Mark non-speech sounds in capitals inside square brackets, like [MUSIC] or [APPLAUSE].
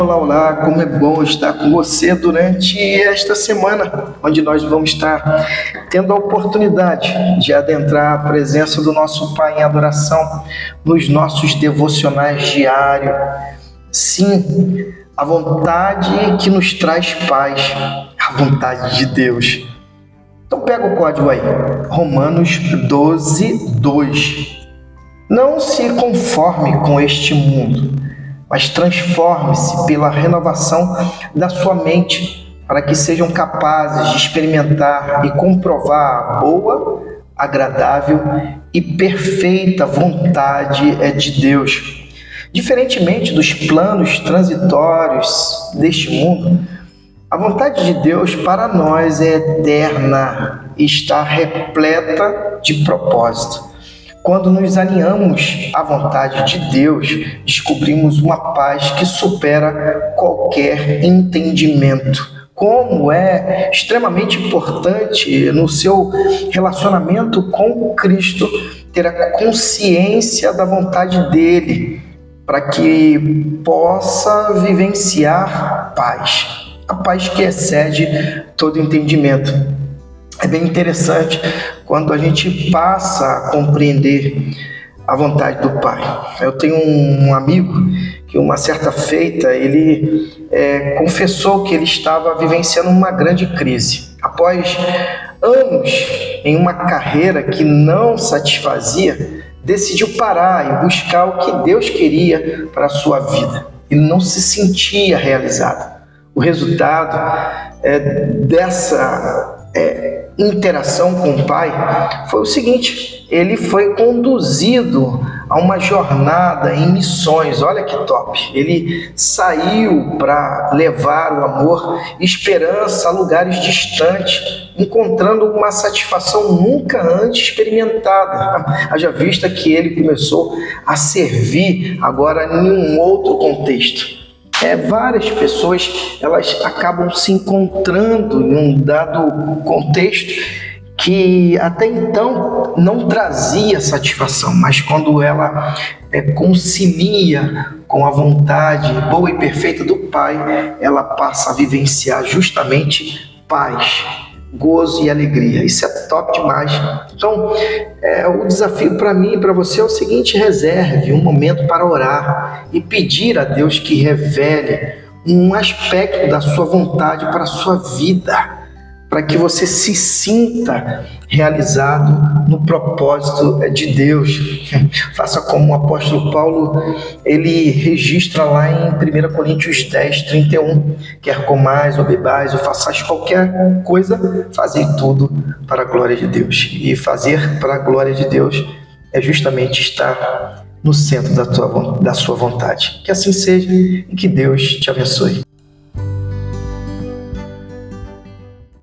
Olá, olá, como é bom estar com você durante esta semana, onde nós vamos estar tendo a oportunidade de adentrar a presença do nosso Pai em adoração nos nossos devocionais diários. Sim, a vontade que nos traz paz, a vontade de Deus. Então pega o código aí, Romanos 12, 2. Não se conforme com este mundo mas transforme-se pela renovação da sua mente, para que sejam capazes de experimentar e comprovar a boa, agradável e perfeita vontade é de Deus. Diferentemente dos planos transitórios deste mundo, a vontade de Deus para nós é eterna e está repleta de propósito. Quando nos alinhamos à vontade de Deus, descobrimos uma paz que supera qualquer entendimento. Como é extremamente importante no seu relacionamento com Cristo ter a consciência da vontade dele, para que possa vivenciar paz, a paz que excede todo entendimento. É bem interessante quando a gente passa a compreender a vontade do Pai. Eu tenho um amigo que uma certa feita ele é, confessou que ele estava vivenciando uma grande crise. Após anos em uma carreira que não satisfazia, decidiu parar e buscar o que Deus queria para a sua vida. Ele não se sentia realizado. O resultado é, dessa é, interação com o pai foi o seguinte: ele foi conduzido a uma jornada em missões. Olha que top! Ele saiu para levar o amor esperança a lugares distantes, encontrando uma satisfação nunca antes experimentada. [LAUGHS] Haja vista que ele começou a servir agora em um outro contexto é, várias pessoas elas acabam se encontrando em um dado contexto que até então não trazia satisfação, mas quando ela é, concilia com a vontade boa e perfeita do Pai, ela passa a vivenciar justamente paz, gozo e alegria. Isso é top demais. Então, é, o desafio para mim e para você é o seguinte: reserve um momento para orar e pedir a Deus que revele um aspecto da sua vontade para a sua vida para que você se sinta realizado no propósito de Deus. [LAUGHS] Faça como o apóstolo Paulo, ele registra lá em 1 Coríntios 10, 31, quer comais ou bebais ou façais qualquer coisa, fazei tudo para a glória de Deus. E fazer para a glória de Deus é justamente estar no centro da, tua, da sua vontade. Que assim seja e que Deus te abençoe.